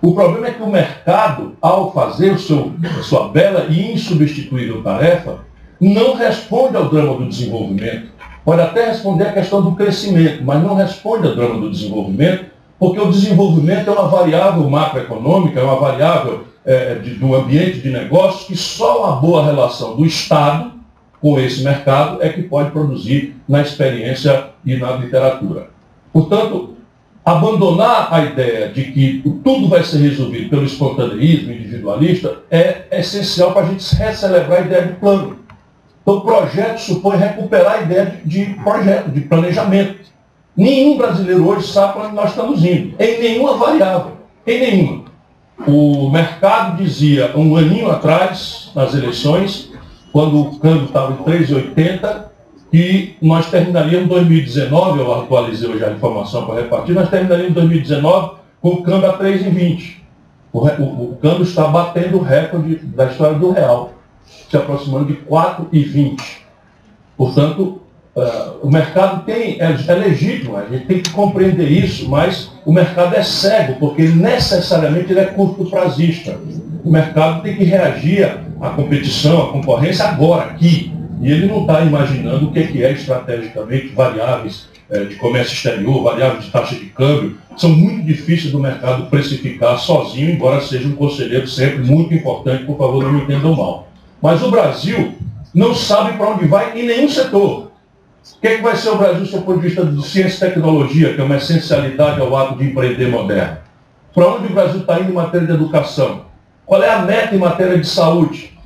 O problema é que o mercado, ao fazer o seu, a sua bela e insubstituível tarefa, não responde ao drama do desenvolvimento. Pode até responder à questão do crescimento, mas não responde ao drama do desenvolvimento, porque o desenvolvimento é uma variável macroeconômica, é uma variável é, de, do ambiente de negócios que só uma boa relação do Estado com esse mercado é que pode produzir na experiência e na literatura. Portanto, abandonar a ideia de que tudo vai ser resolvido pelo espontaneísmo individualista é essencial para a gente recelebrar a ideia de plano. Então, o projeto supõe recuperar a ideia de, de projeto, de planejamento. Nenhum brasileiro hoje sabe para onde nós estamos indo, em nenhuma variável, em nenhuma. O mercado dizia um aninho atrás, nas eleições, quando o câmbio estava em 3,80, e nós terminaríamos 2019, eu atualizei hoje a informação para repartir, nós terminaríamos 2019 com o câmbio a 3,20. O, o, o câmbio está batendo o recorde da história do real, se aproximando de 4,20. Portanto, uh, o mercado tem, é, é legítimo, a gente tem que compreender isso, mas o mercado é cego, porque necessariamente ele é curto prazista. O mercado tem que reagir à competição, à concorrência agora, aqui. E ele não está imaginando o que é estrategicamente variáveis é, de comércio exterior, variáveis de taxa de câmbio. São muito difíceis do mercado precificar sozinho, embora seja um conselheiro sempre muito importante, por favor, não me entendam mal. Mas o Brasil não sabe para onde vai em nenhum setor. O que, é que vai ser o Brasil do ponto de vista de ciência e tecnologia, que é uma essencialidade ao ato de empreender moderno? Para onde o Brasil está indo em matéria de educação? Qual é a meta em matéria de saúde?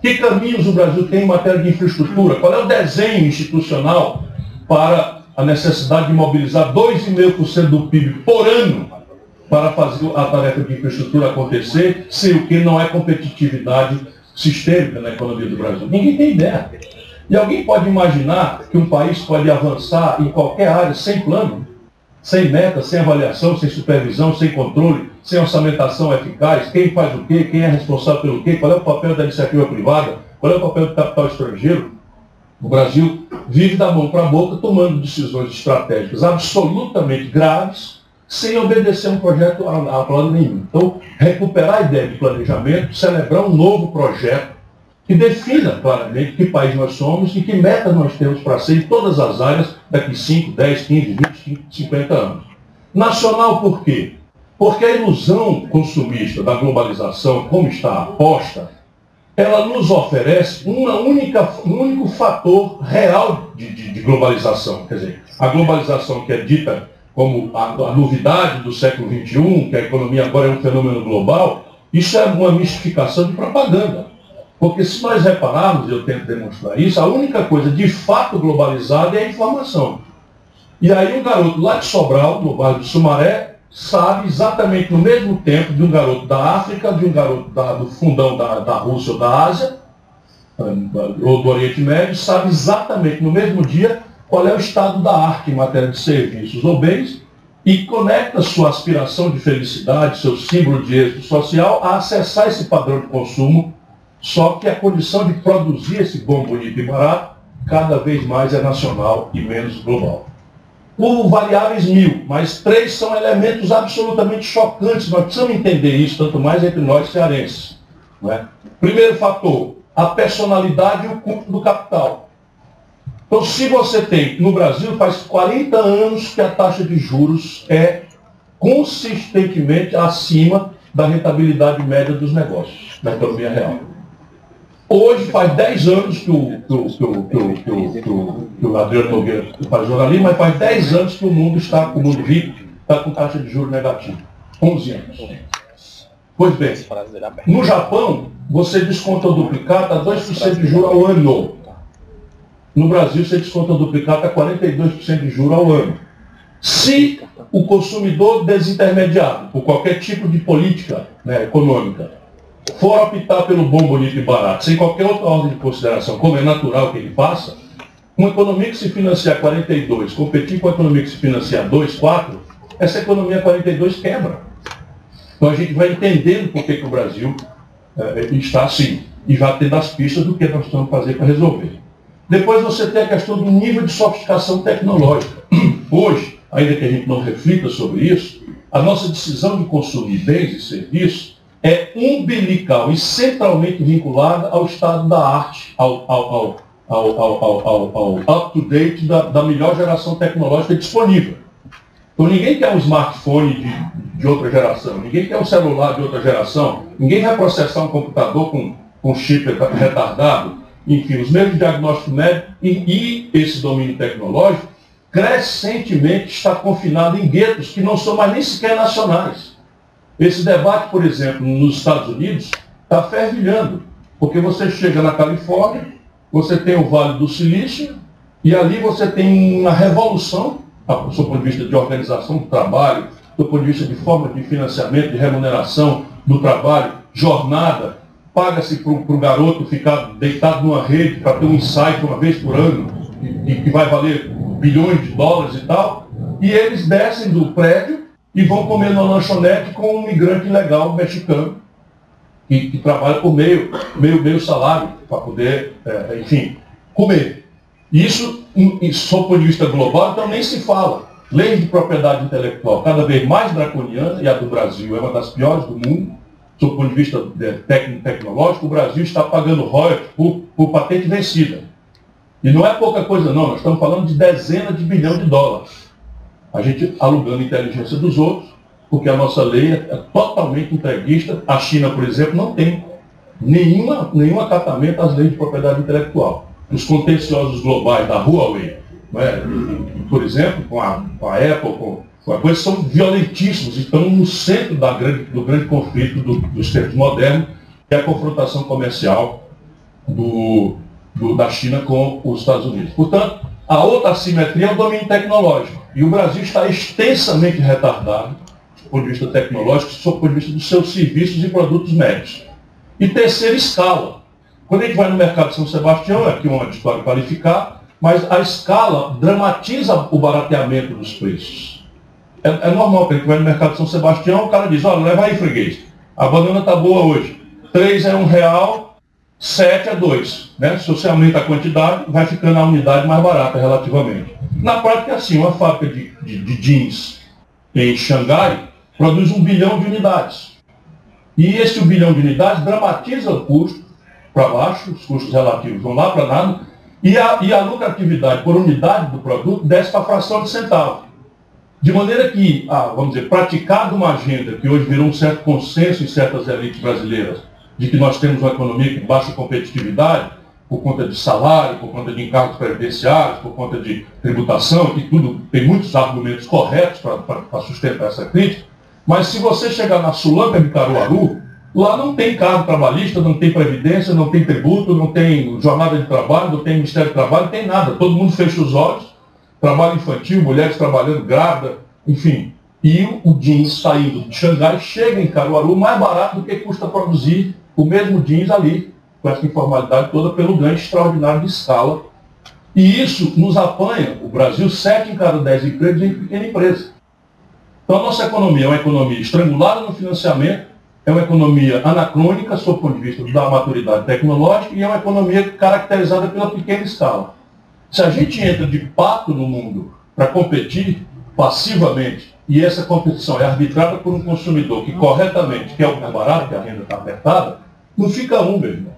Que caminhos o Brasil tem em matéria de infraestrutura? Qual é o desenho institucional para a necessidade de mobilizar 2,5% do PIB por ano para fazer a tarefa de infraestrutura acontecer, sem o que não é competitividade sistêmica na economia do Brasil? Ninguém tem ideia. E alguém pode imaginar que um país pode avançar em qualquer área sem plano? Sem meta, sem avaliação, sem supervisão, sem controle, sem orçamentação eficaz, quem faz o quê, quem é responsável pelo quê, qual é o papel da iniciativa privada, qual é o papel do capital estrangeiro. O Brasil vive da mão para a boca tomando decisões estratégicas absolutamente graves, sem obedecer um projeto a, a plano nenhum. Então, recuperar a ideia de planejamento, celebrar um novo projeto que defina claramente que país nós somos e que meta nós temos para ser em todas as áreas daqui 5, 10, 15, 20, 50 anos. Nacional por quê? Porque a ilusão consumista da globalização, como está aposta, ela nos oferece uma única, um único fator real de, de, de globalização. Quer dizer, a globalização que é dita como a, a novidade do século XXI, que a economia agora é um fenômeno global, isso é uma mistificação de propaganda. Porque se nós repararmos, eu tento demonstrar isso, a única coisa de fato globalizada é a informação. E aí um garoto lá de Sobral, no bairro de Sumaré, sabe exatamente no mesmo tempo de um garoto da África, de um garoto da, do fundão da, da Rússia ou da Ásia, ou do Oriente Médio, sabe exatamente no mesmo dia qual é o estado da arte em matéria de serviços ou bens e conecta sua aspiração de felicidade, seu símbolo de êxito social, a acessar esse padrão de consumo só que a condição de produzir esse bom, bonito e barato cada vez mais é nacional e menos global. Por variáveis mil, mas três são elementos absolutamente chocantes. Nós precisamos entender isso, tanto mais entre nós cearenses. É? Primeiro fator, a personalidade e o culto do capital. Então, se você tem, no Brasil, faz 40 anos que a taxa de juros é consistentemente acima da rentabilidade média dos negócios, da economia real. Hoje faz 10 anos que o, que o, que o, que o, que o, que o, Adriano Nogueira faz jornalismo, mas faz 10 anos que o mundo está, o mundo rico, está com taxa de juros negativa. 11 anos. Pois bem, no Japão, você desconta o duplicata a 2% de juros ao ano. No Brasil, você desconta o duplicata a 42% de juros ao ano. Se o consumidor desintermediado, por qualquer tipo de política né, econômica, for optar pelo bom, bonito e barato, sem qualquer outra ordem de consideração, como é natural que ele faça, uma economia que se financia 42, competir com a economia que se financia 2, 4, essa economia 42 quebra. Então a gente vai entendendo por que, que o Brasil é, está assim, e já tendo as pistas do que nós estamos fazer para resolver. Depois você tem a questão do nível de sofisticação tecnológica. Hoje, ainda que a gente não reflita sobre isso, a nossa decisão de consumir bens e serviços é umbilical e centralmente vinculada ao estado da arte, ao, ao, ao, ao up-to-date da, da, melhor geração tecnológica disponível. Então ninguém quer um smartphone de, de outra geração, ninguém quer um celular de outra geração, ninguém vai processar um computador com, com chip retardado, enfim, os meios de diagnóstico médico e, e esse domínio tecnológico crescentemente está confinado em guetos que não são mais nem sequer nacionais. Esse debate, por exemplo, nos Estados Unidos, está fervilhando, porque você chega na Califórnia, você tem o Vale do Silício, e ali você tem uma revolução, do seu ponto de vista de organização do trabalho, do ponto de vista de forma de financiamento, de remuneração do trabalho, jornada, paga-se para o garoto ficar deitado numa rede para ter um ensaio uma vez por ano, e que vai valer bilhões de dólares e tal, e eles descem do prédio e vão comer na lanchonete com um migrante ilegal mexicano, que, que trabalha por meio, meio, meio salário, para poder, é, enfim, comer. Isso, sob o ponto de vista global, então nem se fala. Lei de propriedade intelectual cada vez mais draconiana, e a do Brasil é uma das piores do mundo, sob ponto de vista é, técnico tecnológico, o Brasil está pagando royalties por, por patente vencida. E não é pouca coisa não, nós estamos falando de dezenas de bilhões de dólares a gente alugando a inteligência dos outros, porque a nossa lei é totalmente entreguista. A China, por exemplo, não tem nenhuma, nenhum acatamento às leis de propriedade intelectual. Os contenciosos globais da Huawei, é? por exemplo, com a, com a Apple, com, com a coisa, são violentíssimos e estão no centro da grande, do grande conflito do, dos tempos modernos, que é a confrontação comercial do, do, da China com os Estados Unidos. Portanto, a outra assimetria é o domínio tecnológico. E o Brasil está extensamente retardado, do ponto de vista tecnológico, do ponto de vista dos seus serviços e produtos médicos. E terceira escala. Quando a gente vai no mercado de São Sebastião, é aqui uma história qualificar, mas a escala dramatiza o barateamento dos preços. É, é normal, quando a gente vai no mercado de São Sebastião, o cara diz, olha, leva aí, freguês. A banana está boa hoje. 3 é um real, 7 a 2. Né? Se você aumenta a quantidade, vai ficando a unidade mais barata relativamente. Na prática assim, uma fábrica de, de, de jeans em Xangai produz um bilhão de unidades. E esse bilhão de unidades dramatiza o custo para baixo, os custos relativos vão lá para nada, e a, e a lucratividade por unidade do produto desce para fração de centavo. De maneira que, ah, vamos dizer, praticado uma agenda que hoje virou um certo consenso em certas elites brasileiras, de que nós temos uma economia com baixa competitividade, por conta de salário, por conta de encargos previdenciários, por conta de tributação, que tudo tem muitos argumentos corretos para sustentar essa crítica, mas se você chegar na Sulanca de Caruaru, lá não tem cargo trabalhista, não tem previdência, não tem tributo, não tem jornada de trabalho, não tem Ministério do Trabalho, não tem nada. Todo mundo fecha os olhos, trabalho infantil, mulheres trabalhando grávida, enfim. E o jeans saindo de Xangai chega em Caruaru mais barato do que custa produzir o mesmo jeans ali, com essa informalidade toda, pelo ganho extraordinário de escala. E isso nos apanha, o Brasil, 7 em cada 10 empregos em pequena empresa. Então a nossa economia é uma economia estrangulada no financiamento, é uma economia anacrônica, sob o ponto de vista da maturidade tecnológica, e é uma economia caracterizada pela pequena escala. Se a gente entra de pato no mundo para competir passivamente e essa competição é arbitrada por um consumidor que corretamente quer o mais barato, que a renda está apertada, não fica um, meu irmão.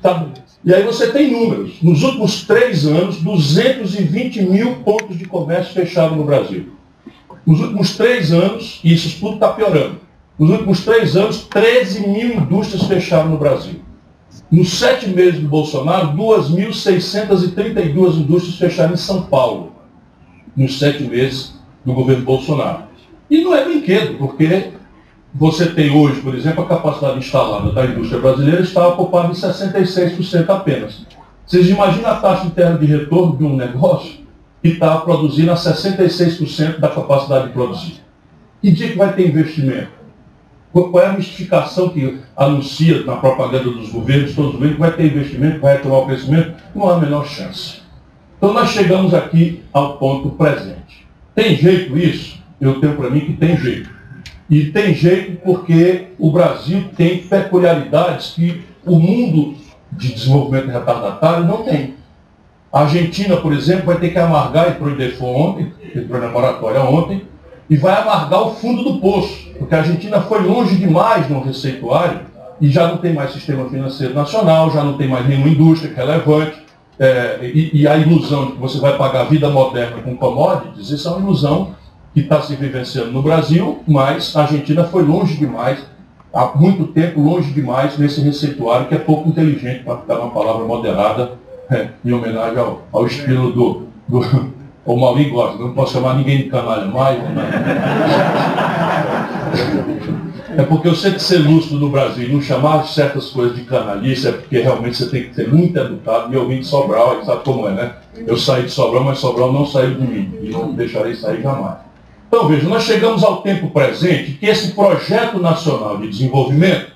Tá? E aí você tem números. Nos últimos três anos, 220 mil pontos de comércio fecharam no Brasil. Nos últimos três anos, e isso tudo está piorando, nos últimos três anos, 13 mil indústrias fecharam no Brasil. Nos sete meses do Bolsonaro, 2.632 indústrias fecharam em São Paulo. Nos sete meses do governo Bolsonaro. E não é brinquedo, porque você tem hoje, por exemplo, a capacidade instalada da indústria brasileira está ocupada em 66% apenas. Vocês imaginam a taxa interna de retorno de um negócio que está produzindo a 66% da capacidade de produzir? Que dia que vai ter investimento? Qual é a mistificação que anuncia na propaganda dos governos, todos os governos, que vai ter investimento, vai retomar o crescimento? Não há a menor chance. Então nós chegamos aqui ao ponto presente. Tem jeito isso? Eu tenho para mim que tem jeito. E tem jeito porque o Brasil tem peculiaridades que o mundo de desenvolvimento retardatário não tem. A Argentina, por exemplo, vai ter que amargar, entrou em default ontem, entrou na moratória ontem, e vai amargar o fundo do poço, porque a Argentina foi longe demais no receituário e já não tem mais sistema financeiro nacional, já não tem mais nenhuma indústria relevante, é, e, e, a ilusão de que você vai pagar a vida moderna com commodities, isso é uma ilusão que está se vivenciando no Brasil, mas a Argentina foi longe demais, há muito tempo longe demais nesse receituário que é pouco inteligente para ficar uma palavra moderada, é, em homenagem ao, ao estilo do, do o Maurinho gosta, não posso chamar ninguém de canalha mais. Né? É porque eu sei que ser lúcido no Brasil não chamar certas coisas de canalice é porque realmente você tem que ser muito educado. E eu vim de Sobral, sabe como é, né? Eu saí de Sobral, mas Sobral não saiu de mim. E não deixarei sair jamais. Então veja, nós chegamos ao tempo presente que esse projeto nacional de desenvolvimento,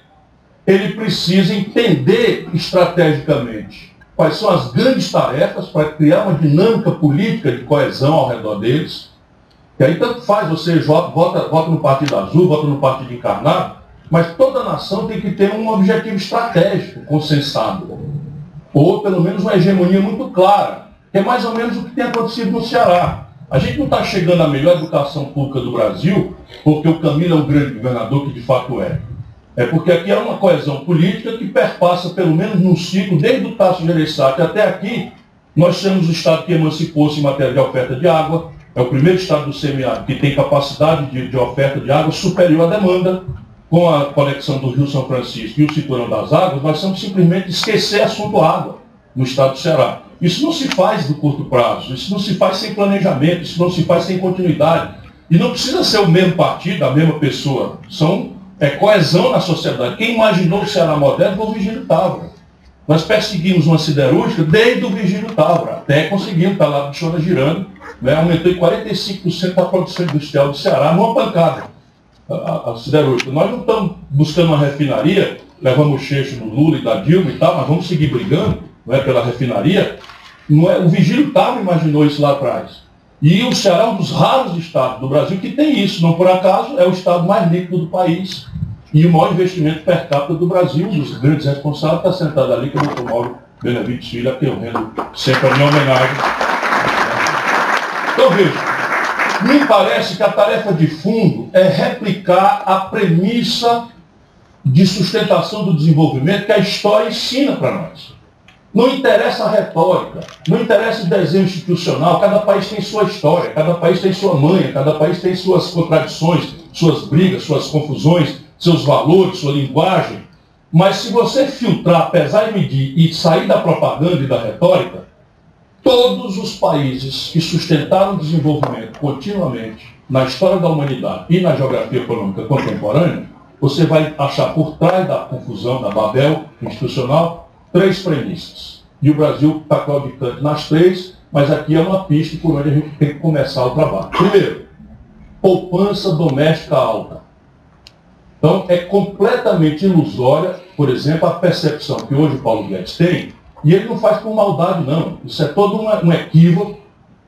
ele precisa entender estrategicamente quais são as grandes tarefas para criar uma dinâmica política de coesão ao redor deles, e aí tanto faz você vota, vota no Partido Azul, vota no Partido Encarnado, mas toda nação tem que ter um objetivo estratégico consensado. Ou pelo menos uma hegemonia muito clara, que é mais ou menos o que tem acontecido no Ceará. A gente não está chegando à melhor educação pública do Brasil porque o Camilo é um grande governador, que de fato é. É porque aqui há uma coesão política que perpassa pelo menos num ciclo, desde o Tasso Gereissati até aqui, nós temos o Estado que emancipou-se em matéria de oferta de água, é o primeiro estado do semiárido que tem capacidade de, de, oferta de água superior à demanda. Com a conexão do Rio São Francisco e o Cinturão das Águas, nós temos simplesmente esquecer assunto água no estado do Ceará. Isso não se faz do curto prazo, isso não se faz sem planejamento, isso não se faz sem continuidade. E não precisa ser o mesmo partido, a mesma pessoa. São é, coesão na sociedade. Quem imaginou o Ceará moderno foi o Vigílio Távora. Nós perseguimos uma siderúrgica desde o Vigílio Távora, até conseguimos, está lá de chora girando, né, aumentou em 45% a produção industrial do Ceará numa pancada, a, a, a siderúrgica. Nós não estamos buscando uma refinaria, levamos o cheixo do Lula e da Dilma e tal, mas vamos seguir brigando não é, pela refinaria. Não é, o Vigílio Távora imaginou isso lá atrás. E o Ceará é um dos raros estados do Brasil que tem isso. Não por acaso, é o estado mais líquido do país e o maior investimento per capita do Brasil. Um dos grandes responsáveis está sentado ali, que é o Dr. Mauro Benevides Filho, a eu rendo sempre a minha homenagem então veja, me parece que a tarefa de fundo é replicar a premissa de sustentação do desenvolvimento que a história ensina para nós. Não interessa a retórica, não interessa o desenho institucional, cada país tem sua história, cada país tem sua manha, cada país tem suas contradições, suas brigas, suas confusões, seus valores, sua linguagem. Mas se você filtrar, pesar e medir e sair da propaganda e da retórica, todos os países que sustentaram o desenvolvimento continuamente na história da humanidade e na geografia econômica contemporânea, você vai achar por trás da confusão, da Babel institucional, três premissas. E o Brasil está claudicante nas três, mas aqui é uma pista por onde a gente tem que começar o trabalho. Primeiro, poupança doméstica alta. Então, é completamente ilusória, por exemplo, a percepção que hoje o Paulo Guedes tem e ele não faz por maldade, não. Isso é todo um equívoco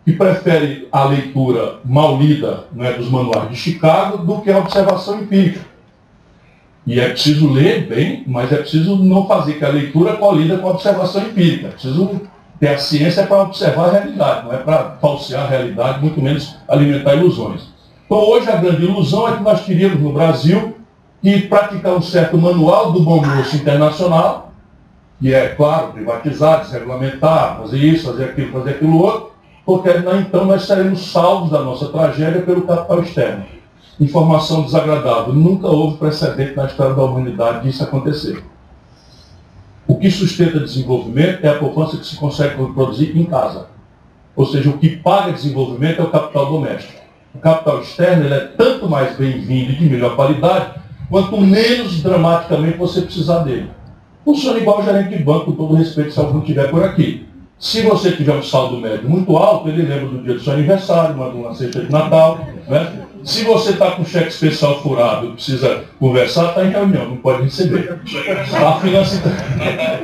que prefere a leitura mal lida é, dos manuais de Chicago do que a observação empírica. E é preciso ler bem, mas é preciso não fazer que a leitura colida com a observação empírica. É preciso ter a ciência para observar a realidade, não é para falsear a realidade, muito menos alimentar ilusões. Então hoje a grande ilusão é que nós teríamos no Brasil que praticar um certo manual do bom moço internacional que é, claro, privatizar, desregulamentar, fazer isso, fazer aquilo, fazer aquilo outro, porque então nós seremos salvos da nossa tragédia pelo capital externo. Informação desagradável. Nunca houve precedente na história da humanidade disso acontecer. O que sustenta desenvolvimento é a poupança que se consegue produzir em casa. Ou seja, o que paga desenvolvimento é o capital doméstico. O capital externo é tanto mais bem-vindo e de melhor qualidade, quanto menos dramaticamente você precisar dele. Funciona igual gerente de banco, com todo respeito, se algum tiver por aqui. Se você tiver um saldo médio muito alto, ele lembra do dia do seu aniversário, manda uma cesta de Natal. Né? Se você está com cheque especial furado precisa conversar, está em reunião, não pode receber. A finança,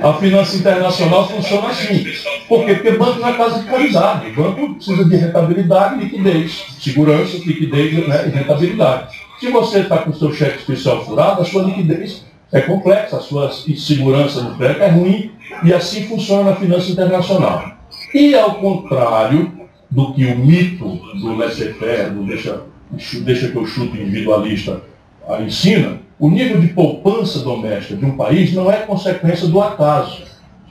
a finança internacional funciona assim. Por quê? Porque banco não é casa de caridade. O banco precisa de rentabilidade e liquidez. Segurança, liquidez né? e rentabilidade. Se você está com seu cheque especial furado, a sua liquidez é complexa, a sua segurança no crédito é ruim, e assim funciona a finança internacional. E ao contrário do que o mito do laissez-faire, do deixa deixa que eu chuto individualista, ensina, o nível de poupança doméstica de um país não é consequência do acaso,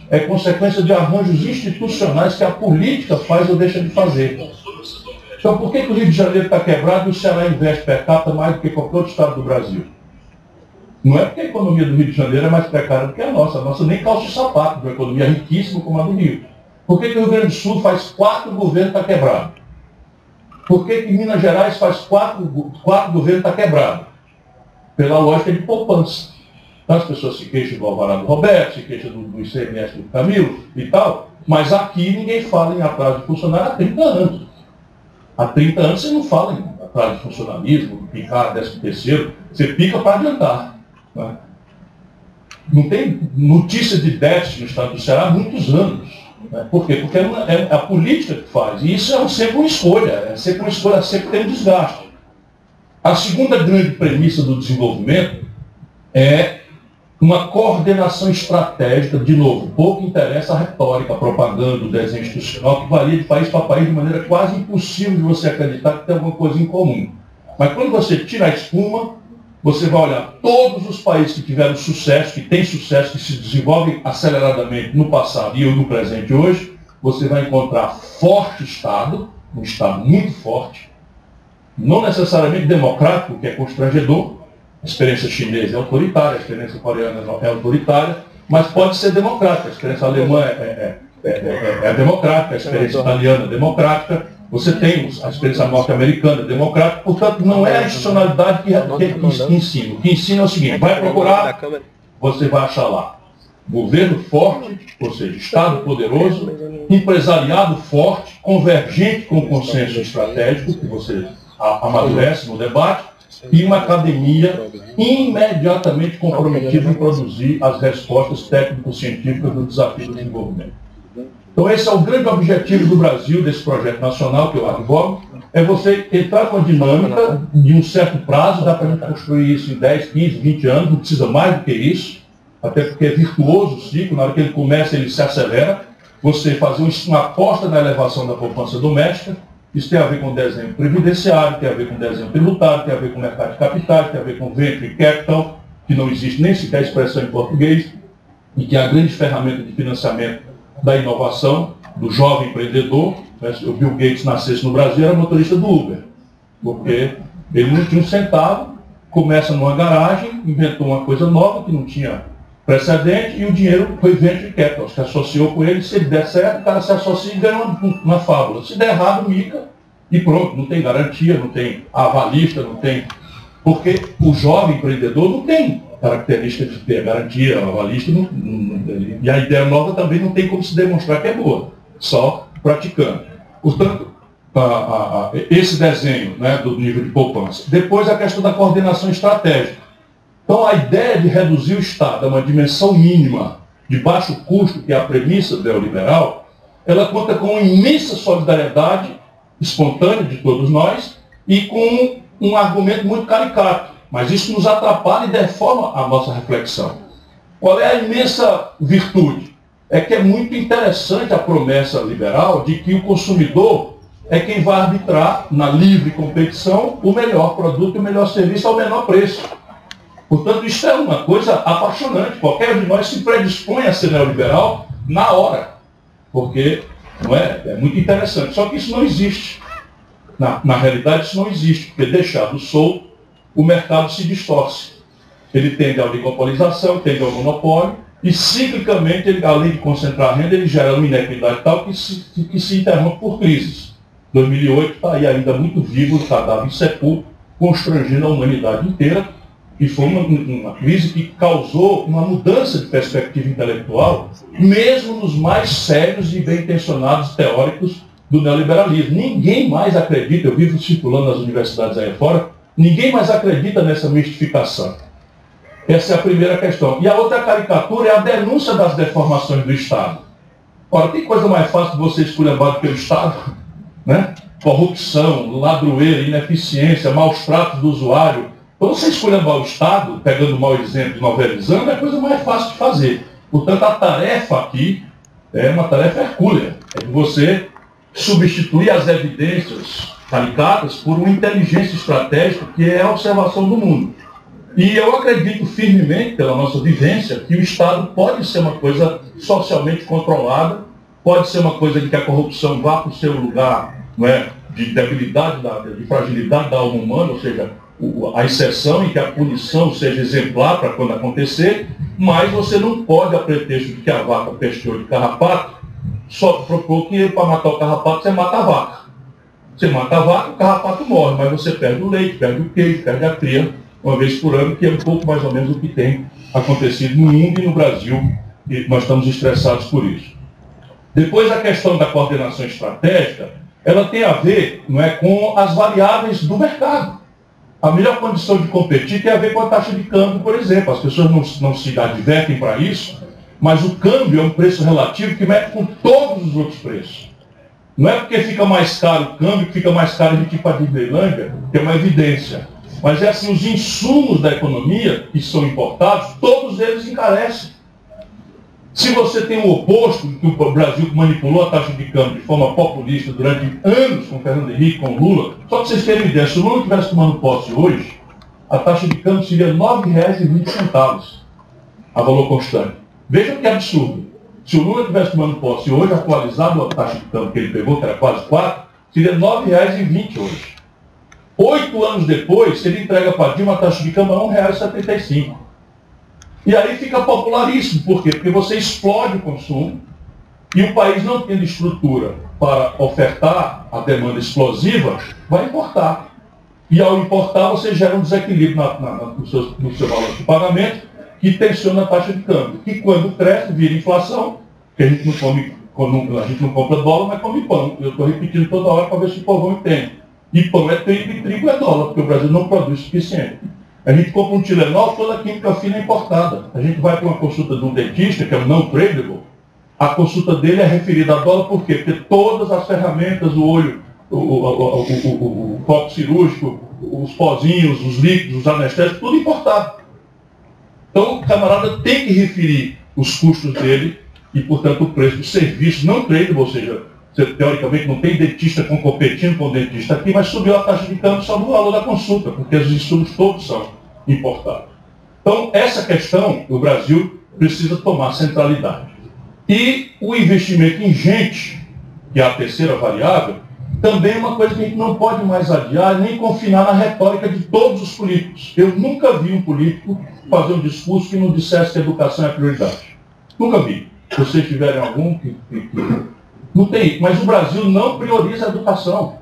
é consequência de arranjos institucionais que a política faz ou deixa de fazer. Então, por que, que o Rio de Janeiro está quebrado e o Ceará investe per capita mais do que qualquer outro estado do Brasil? Não é porque a economia do Rio de Janeiro é mais precária do que a nossa. A nossa nem calça o sapato, uma economia riquíssima como a do Rio. Por que, que o Rio Grande do Sul faz quatro governos está quebrado? Por que, que Minas Gerais faz quatro, quatro governos está quebrado? Pela lógica de poupança. Então as pessoas se queixam do Alvarado Roberto, se queixam do, do ICMS do Camilo e tal, mas aqui ninguém fala em atraso de funcionário há 30 anos. Há 30 anos você não fala em atraso de funcionalismo, picar décimo terceiro, você pica para adiantar. Né? Não tem notícia de déficit no estado do Ceará há muitos anos. Né? Por quê? Porque é, uma, é, a política que faz. E isso é sempre uma escolha, é sempre uma escolha, sempre tem um desgaste. A segunda grande premissa do desenvolvimento é uma coordenação estratégica, de novo, pouco interessa a retórica, a propaganda, o desenho institucional, que varia de país para país de maneira quase impossível de você acreditar que tem alguma coisa em comum. Mas quando você tira a espuma, você vai olhar todos os países que tiveram sucesso, que têm sucesso, que se desenvolvem aceleradamente no passado e no presente hoje, você vai encontrar forte Estado, um Estado muito forte, não necessariamente democrático, que é constrangedor, a experiência chinesa é autoritária, a experiência coreana é autoritária, mas pode ser democrática. A experiência alemã é, é, é, é democrática, a experiência italiana é democrática, você tem a experiência norte-americana democrática, portanto, não é a institucionalidade que, que, que ensina. O que ensina é o seguinte, vai procurar, você vai achar lá. Governo forte, ou seja, Estado poderoso, empresariado forte, convergente com o consenso estratégico, que você amadurece no debate, e uma academia imediatamente comprometida em produzir as respostas técnico-científicas do desafio do desenvolvimento. Então esse é o grande objetivo do Brasil, desse projeto nacional que eu advogo, é você entrar com a dinâmica de um certo prazo, dá para a gente construir isso em 10, 15, 20 anos, não precisa mais do que isso, até porque é virtuoso o ciclo, na hora que ele começa ele se acelera, você fazer uma aposta na elevação da poupança doméstica, isso tem a ver com desenho previdenciário, tem a ver com desenho tributário, tem a ver com mercado de capitais, tem a ver com venture capital, que não existe nem sequer expressão em português, e que é a grande ferramenta de financiamento da inovação, do jovem empreendedor. Né? O Bill Gates nascesse no Brasil, era motorista do Uber, porque ele não tinha um centavo, começa numa garagem, inventou uma coisa nova que não tinha precedente e o dinheiro foi venture capital, se associou com ele, se ele der certo, o cara se associa e ganha uma, uma fábula. Se der errado, mica e pronto, não tem garantia, não tem avalista, não tem. Porque o jovem empreendedor não tem característica de ter garantia, avalista, não, não, e a ideia nova também não tem como se demonstrar que é boa, só praticando. Portanto, a, a, a, esse desenho né, do nível de poupança. Depois a questão da coordenação estratégica. Então, a ideia de reduzir o Estado a uma dimensão mínima de baixo custo, que é a premissa neoliberal, ela conta com uma imensa solidariedade espontânea de todos nós e com um argumento muito caricato. Mas isso nos atrapalha e deforma a nossa reflexão. Qual é a imensa virtude? É que é muito interessante a promessa liberal de que o consumidor é quem vai arbitrar na livre competição o melhor produto e o melhor serviço ao menor preço. Portanto, isso é uma coisa apaixonante. Qualquer de nós se predispõe a ser neoliberal na hora. Porque não é? é muito interessante. Só que isso não existe. Na, na realidade, isso não existe, porque deixado solto, o mercado se distorce. Ele tende à oligopolização, tende ao monopólio, e ciclicamente, ele, além de concentrar renda, ele gera uma inequidade tal que se, que se interrompe por crises. 2008 está aí ainda muito vivo, o cadáver insepulto, constrangendo a humanidade inteira, e foi uma, uma, crise que causou uma mudança de perspectiva intelectual, mesmo nos mais sérios e bem intencionados teóricos do neoliberalismo. Ninguém mais acredita, eu vivo circulando nas universidades aí fora, ninguém mais acredita nessa mistificação. Essa é a primeira questão. E a outra caricatura é a denúncia das deformações do Estado. Ora, tem coisa mais fácil de você esculhambar do que o Estado? Né? Corrupção, ladroeira, ineficiência, maus tratos do usuário, quando você esculhambar o Estado, pegando o mau exemplo, novelizando, é a coisa mais fácil de fazer. Portanto, a tarefa aqui é uma tarefa hercúlea. É de você substituir as evidências caricatas por uma inteligência estratégica que é a observação do mundo. E eu acredito firmemente, pela nossa vivência, que o Estado pode ser uma coisa socialmente controlada, pode ser uma coisa em que a corrupção vá para o seu lugar não é, de debilidade, de fragilidade da alma humana, ou seja, a exceção em que a punição seja exemplar para quando acontecer, mas você não pode, a pretexto de que a vaca pesteou de carrapato, só propor que para matar o carrapato você mata a vaca. Você mata a vaca, o carrapato morre, mas você perde o leite, perde o queijo, perde a cria, uma vez por ano, que é um pouco mais ou menos o que tem acontecido no mundo e no Brasil, e nós estamos estressados por isso. Depois a questão da coordenação estratégica, ela tem a ver não é, com as variáveis do mercado. A melhor condição de competir tem a ver com a taxa de câmbio, por exemplo. As pessoas não, não se advertem para isso, mas o câmbio é um preço relativo que mete com todos os outros preços. Não é porque fica mais caro o câmbio que fica mais caro a gente ir para a Disneylândia, que é uma evidência. Mas é assim, os insumos da economia que são importados, todos eles encarecem. Se você tem o oposto, que o Brasil manipulou a taxa de câmbio de forma populista durante anos com Fernando Henrique, com Lula, só para vocês terem ideia, se o Lula estivesse tomando posse hoje, a taxa de câmbio seria R$ 9,20 a valor constante. Vejam que absurdo. Se o Lula estivesse tomando posse hoje, atualizado a taxa de câmbio que ele pegou, que era quase 4, seria R$ 9,20 hoje. Oito anos depois, ele entrega para Dilma a taxa de câmbio a R$ 1,75. E aí fica popularíssimo. Por quê? Porque você explode o consumo e o país não tendo estrutura para ofertar a demanda explosiva, vai importar. E ao importar, você gera um desequilíbrio na, na, no, seu, no seu valor de pagamento que tensiona a taxa de câmbio. Que quando cresce, vira inflação, que a gente não come, a gente não compra dólar, mas come pão. Eu estou repetindo toda hora para ver se o povo entende. E pão é trigo e trigo é dólar, porque o Brasil não produz o suficiente. A gente compra um Tilenol, toda a química fina é importada. A gente vai para uma consulta de um dentista, que é o não tradable, a consulta dele é referida a dólar por quê? Porque todas as ferramentas, o olho, o, o, o, o copo cirúrgico, os pozinhos, os líquidos, os anestésicos, tudo importado. Então o camarada tem que referir os custos dele e, portanto, o preço do serviço não tradable, ou seja, você, teoricamente não tem dentista competindo com o dentista aqui, mas subiu a taxa de câmbio só no valor da consulta, porque os insumos todos são importados. Então, essa questão, o Brasil precisa tomar centralidade. E o investimento em gente, que é a terceira variável, também é uma coisa que a gente não pode mais adiar nem confinar na retórica de todos os políticos. Eu nunca vi um político fazer um discurso que não dissesse que a educação é prioridade. Nunca vi. Se vocês tiverem algum que, que, que não tem, mas o Brasil não prioriza a educação.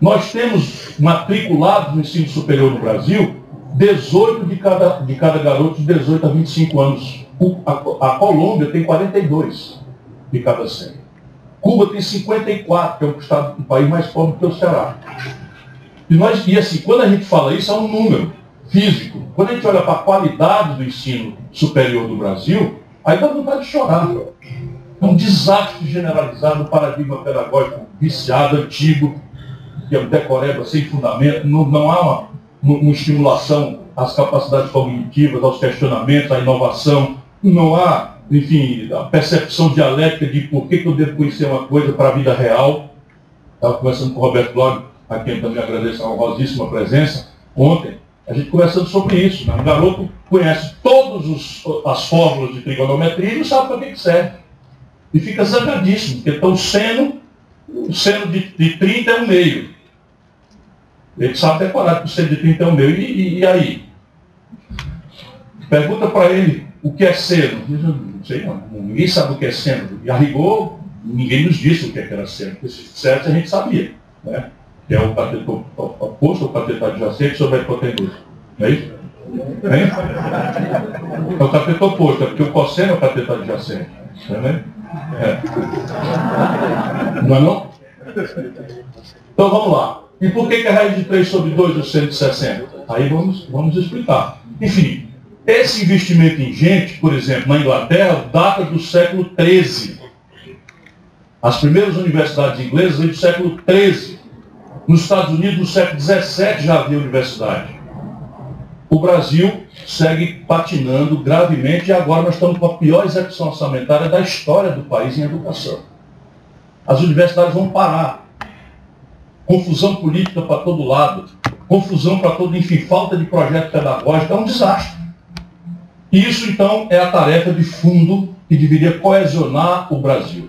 Nós temos matriculados no ensino superior no Brasil 18 de cada, de cada garoto de 18 a 25 anos. A, a Colômbia tem 42 de cada 100. Cuba tem 54, que é o, estado, o país mais pobre que o Ceará. E, nós, e assim, quando a gente fala isso, é um número físico. Quando a gente olha para a qualidade do ensino superior do Brasil, aí dá vontade de chorar. É um desastre generalizado, um paradigma pedagógico viciado, antigo, que é um decoreba sem fundamento, não, não há uma, uma, estimulação às capacidades cognitivas, aos questionamentos, à inovação, não há, enfim, a percepção dialética de por que, que eu devo conhecer uma coisa para a vida real. Estava conversando com o Roberto Blog, a quem também agradeço a honrosíssima presença, ontem, a gente conversando sobre isso. Né? Um garoto conhece todas as fórmulas de trigonometria e não sabe para que, que serve e fica zangadíssimo, porque então o seno, o seno de, de 30 é um meio. Ele sabe decorar que o seno de 30 é um meio. E, e, e aí? Pergunta para ele o que é seno. Não sei não, ninguém sabe o que é seno. E a rigor, ninguém nos disse o que, é que era seno, porque se certo a gente sabia. Né? Que é o cateto oposto ao cateto adjacente sobre a hipotenusa. Não é isso? Hein? É o cateto oposto, é porque o cosseno é o cateto adjacente. Tá é. Não é não? Então vamos lá. E por que, que a raiz de 3 sobre 2 é 160? Aí vamos, vamos explicar. Enfim, esse investimento em gente, por exemplo, na Inglaterra, data do século XIII. As primeiras universidades inglesas vêm do século XIII. Nos Estados Unidos, no século XVII já havia universidade o Brasil segue patinando gravemente e agora nós estamos com a pior execução orçamentária da história do país em educação. As universidades vão parar. confusão política para todo lado, confusão para todo, enfim, falta de projeto pedagógico, é um desastre. Isso, então, é a tarefa de fundo que deveria coesionar o Brasil.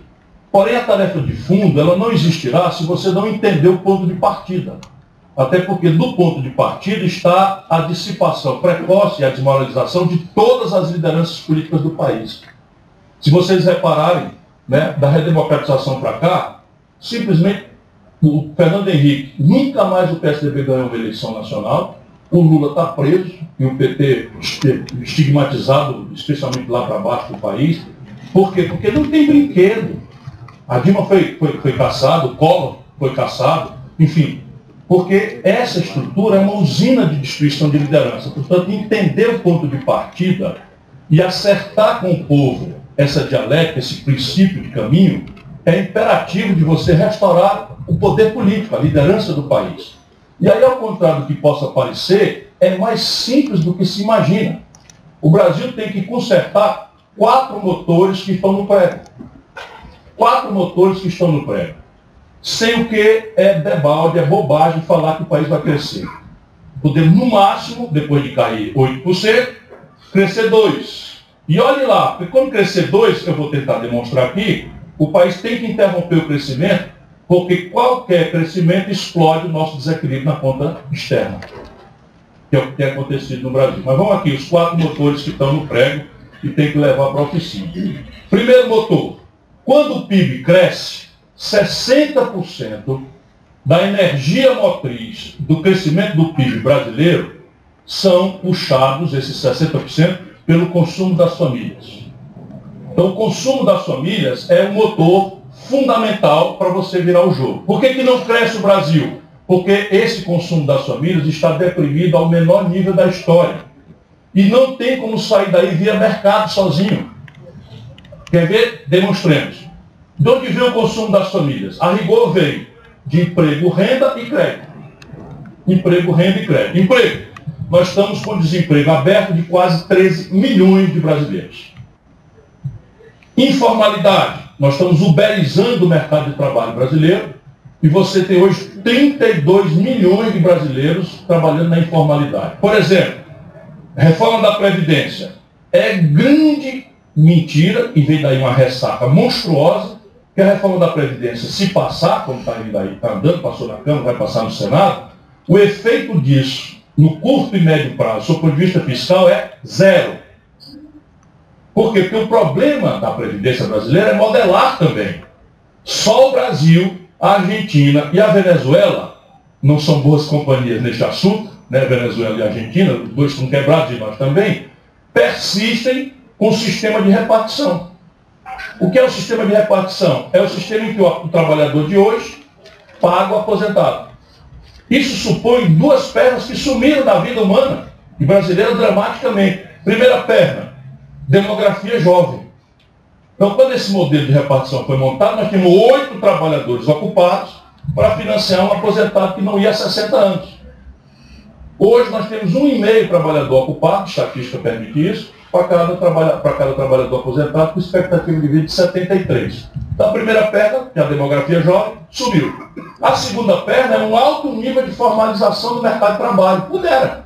Porém, a tarefa de fundo, ela não existirá se você não entender o ponto de partida. Até porque do ponto de partida está a dissipação precoce e a desmoralização de todas as lideranças políticas do país. Se vocês repararem, né, da redemocratização para cá, simplesmente o Fernando Henrique, nunca mais o PSDB ganhou uma eleição nacional, o Lula está preso e o PT estigmatizado, especialmente lá para baixo do país. Por quê? Porque não tem brinquedo. A Dilma foi, foi, foi caçado, o Collor foi caçado, enfim. Porque essa estrutura é uma usina de destruição de liderança. Portanto, entender o ponto de partida e acertar com o povo essa dialética, esse princípio de caminho, é imperativo de você restaurar o poder político, a liderança do país. E aí, ao contrário do que possa parecer, é mais simples do que se imagina. O Brasil tem que consertar quatro motores que estão no prego. Quatro motores que estão no prego. Sem o que é debalde, é bobagem falar que o país vai crescer. Podemos, no máximo, depois de cair 8%, crescer 2%. E olhe lá, porque quando crescer 2%, eu vou tentar demonstrar aqui, o país tem que interromper o crescimento, porque qualquer crescimento explode o nosso desequilíbrio na ponta externa, que é o que tem acontecido no Brasil. Mas vamos aqui, os quatro motores que estão no prego e tem que levar para a oficina. Primeiro motor, quando o PIB cresce, 60% da energia motriz do crescimento do PIB brasileiro são puxados, esses 60%, pelo consumo das famílias. Então, o consumo das famílias é um motor fundamental para você virar o jogo. Por que, que não cresce o Brasil? Porque esse consumo das famílias está deprimido ao menor nível da história. E não tem como sair daí via mercado sozinho. Quer ver? Demonstremos. De onde vem o consumo das famílias? A rigor vem de emprego, renda e crédito. Emprego, renda e crédito. Emprego. Nós estamos com desemprego aberto de quase 13 milhões de brasileiros. Informalidade. Nós estamos uberizando o mercado de trabalho brasileiro e você tem hoje 32 milhões de brasileiros trabalhando na informalidade. Por exemplo, reforma da Previdência. É grande mentira, e vem daí uma ressaca monstruosa, que a reforma da Previdência, se passar, como está indo aí, está andando, passou na Câmara, vai passar no Senado, o efeito disso, no curto e médio prazo, do ponto de vista fiscal, é zero. Por quê? Porque o problema da Previdência brasileira é modelar também. Só o Brasil, a Argentina e a Venezuela não são boas companhias neste assunto, né? Venezuela e Argentina, os dois estão quebrados e nós também, persistem com o sistema de repartição. O que é o sistema de repartição? É o sistema em que o, trabalhador de hoje paga o aposentado. Isso supõe duas pernas que sumiram da vida humana e brasileira dramaticamente. Primeira perna, demografia jovem. Então, quando esse modelo de repartição foi montado, nós tínhamos oito trabalhadores ocupados para financiar um aposentado que não ia a 60 anos. Hoje nós temos um e meio trabalhador ocupado, estatística permite isso, para cada, trabalha, para cada trabalhador aposentado, com expectativa de vida de 73. Então a primeira perna, que é a demografia jovem, subiu. A segunda perna é um alto nível de formalização do mercado de trabalho. Pudera.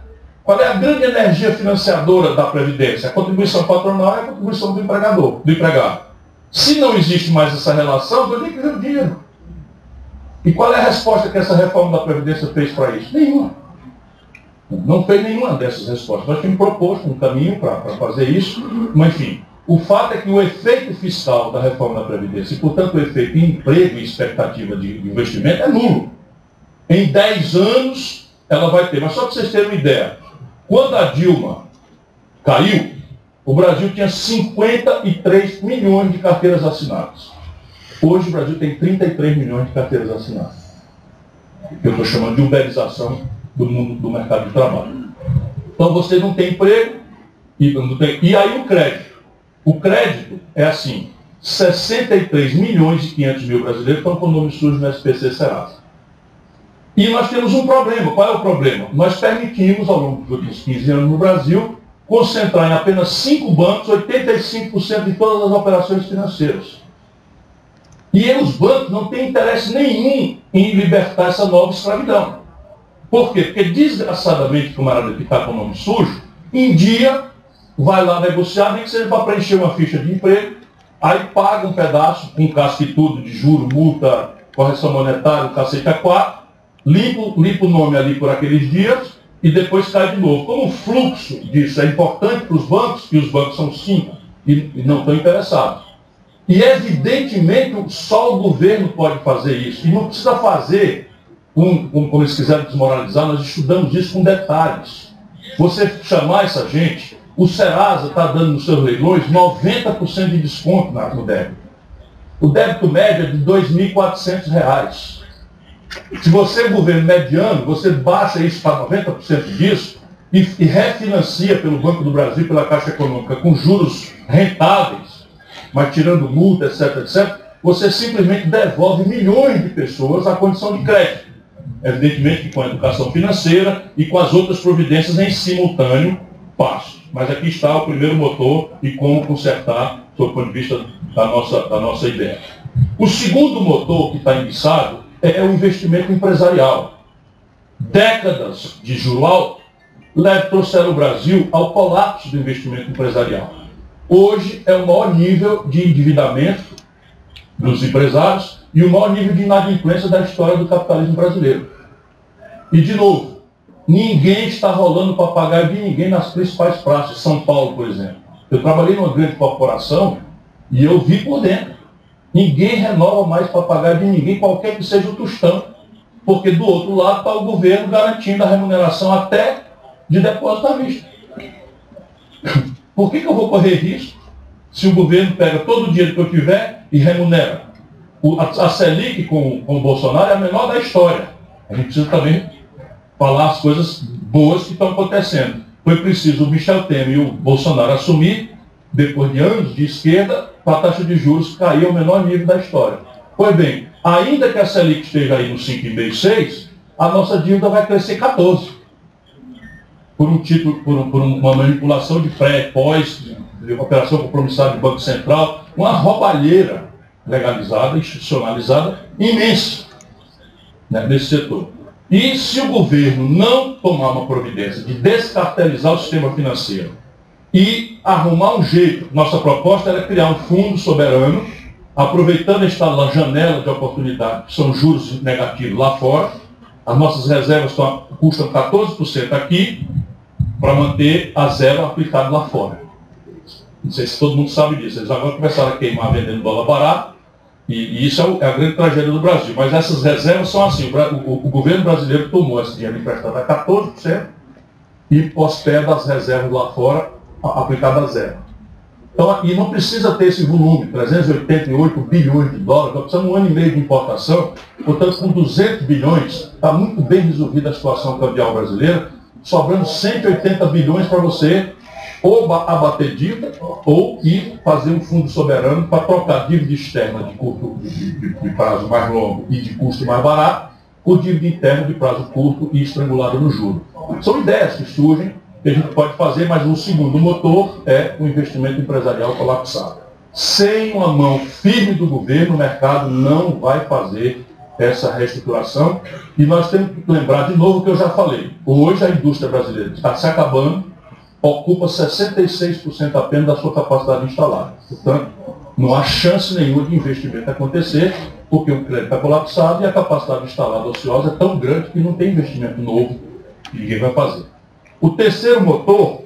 Qual é a grande energia financiadora da Previdência? A contribuição patronal e a contribuição do empregador, do empregado. Se não existe mais essa relação, eu tenho que o dinheiro. E qual é a resposta que essa reforma da Previdência fez para isso? Nenhuma. Não fez nenhuma dessas respostas. Nós tínhamos proposto um caminho para fazer isso, mas enfim. O fato é que o efeito fiscal da reforma da Previdência, e portanto o efeito em emprego e expectativa de investimento, é nulo. Em 10 anos ela vai ter. Mas só para vocês terem uma ideia, quando a Dilma caiu, o Brasil tinha 53 milhões de carteiras assinadas. Hoje o Brasil tem 33 milhões de carteiras assinadas. Eu estou chamando de uberização do mundo do mercado de trabalho. Então você não tem emprego e, não tem, e aí o crédito. O crédito é assim, 63 milhões e 500 mil brasileiros estão com o nome sujo no SPC Serasa. E nós temos um problema. Qual é o problema? Nós permitimos, ao longo dos últimos 15 anos no Brasil, concentrar em apenas cinco bancos 85% de todas as operações financeiras. E os bancos não têm interesse nenhum em libertar essa nova escravidão. Por quê? Porque desgraçadamente o camarada que está com o nome sujo, em dia vai lá negociar, nem que seja para preencher uma ficha de emprego, aí paga um pedaço, com casco e tudo, de juro, multa, correção monetária, cacete a quatro, limpa, limpa o nome ali por aqueles dias e depois cai de novo. Como o fluxo disso é importante para os bancos, e os bancos são cinco e, e não estão interessados. E evidentemente só o governo pode fazer isso. E não precisa fazer, um, como, como eles quiserem desmoralizar, nós estudamos isso com detalhes. Você chamar essa gente, o Serasa está dando nos seus leilões 90% de desconto no débito. O débito médio é de R$ 2.400. Se você é governo mediano, você baixa isso para 90% disso e, e refinancia pelo Banco do Brasil, pela Caixa Econômica, com juros rentáveis, mas tirando multa, etc, etc, você simplesmente devolve milhões de pessoas à condição de crédito. Evidentemente que com a educação financeira e com as outras providências em simultâneo passo. Mas aqui está o primeiro motor e como consertar, do ponto de vista da nossa, da nossa ideia. O segundo motor que está enguiçado é o investimento empresarial. Décadas de juro alto trouxeram o Brasil ao colapso do investimento empresarial. Hoje é o maior nível de endividamento dos empresários e o maior nível de inadimplência da história do capitalismo brasileiro. E, de novo, ninguém está rolando papagaio de ninguém nas principais praças, São Paulo, por exemplo. Eu trabalhei numa grande corporação e eu vi por dentro. Ninguém renova mais papagaio de ninguém, qualquer que seja o tostão. Porque do outro lado está o governo garantindo a remuneração até de depósito à vista. Por que, que eu vou correr risco se o governo pega todo o dinheiro que eu tiver e remunera? O, a, a Selic com, com o Bolsonaro é a menor da história. A gente precisa também falar as coisas boas que estão acontecendo. Foi preciso o Michel Temer e o Bolsonaro assumir, depois de anos de esquerda, para a taxa de juros cair ao menor nível da história. Pois bem, ainda que a Selic esteja aí no 5,5, 6, a nossa dívida vai crescer 14. Por um título, por, por uma manipulação de pré, pós, de operação compromissada de Banco Central, uma roubalheira legalizada, institucionalizada, imensa né, nesse setor. E se o governo não tomar uma providência de descartelizar o sistema financeiro, e arrumar um jeito. Nossa proposta era criar um fundo soberano, aproveitando esta janela de oportunidade, que são juros negativos lá fora. As nossas reservas custam 14% aqui, para manter a zero aplicado lá fora. Não sei se todo mundo sabe disso. Eles agora começaram a queimar vendendo dólar barato, e, e isso é, é, a grande tragédia do Brasil. Mas essas reservas são assim, o, o, o governo brasileiro tomou esse dinheiro emprestado a 14% e hospeda as reservas lá fora aplicada a zero. Então, e não precisa ter esse volume, 388 bilhões de dólares, nós precisamos um ano e meio de importação, portanto, com 200 bilhões, está muito bem resolvida a situação cambial brasileira, sobrando 180 bilhões para você ou abater dívida ou ir fazer um fundo soberano para trocar dívida externa de, curto, de, de, de prazo mais longo e de custo mais barato por dívida interna de prazo curto e estrangulada no juro. São ideias que surgem a gente pode fazer, mas o segundo motor é o investimento empresarial colapsado. Sem uma mão firme do governo, o mercado não vai fazer essa reestruturação. E nós temos que lembrar de novo o que eu já falei. Hoje a indústria brasileira está se acabando, ocupa 66% apenas da sua capacidade instalada. Portanto, não há chance nenhuma de investimento acontecer, porque o crédito está colapsado e a capacidade instalada ociosa é tão grande que não tem investimento novo que ninguém vai fazer. O terceiro motor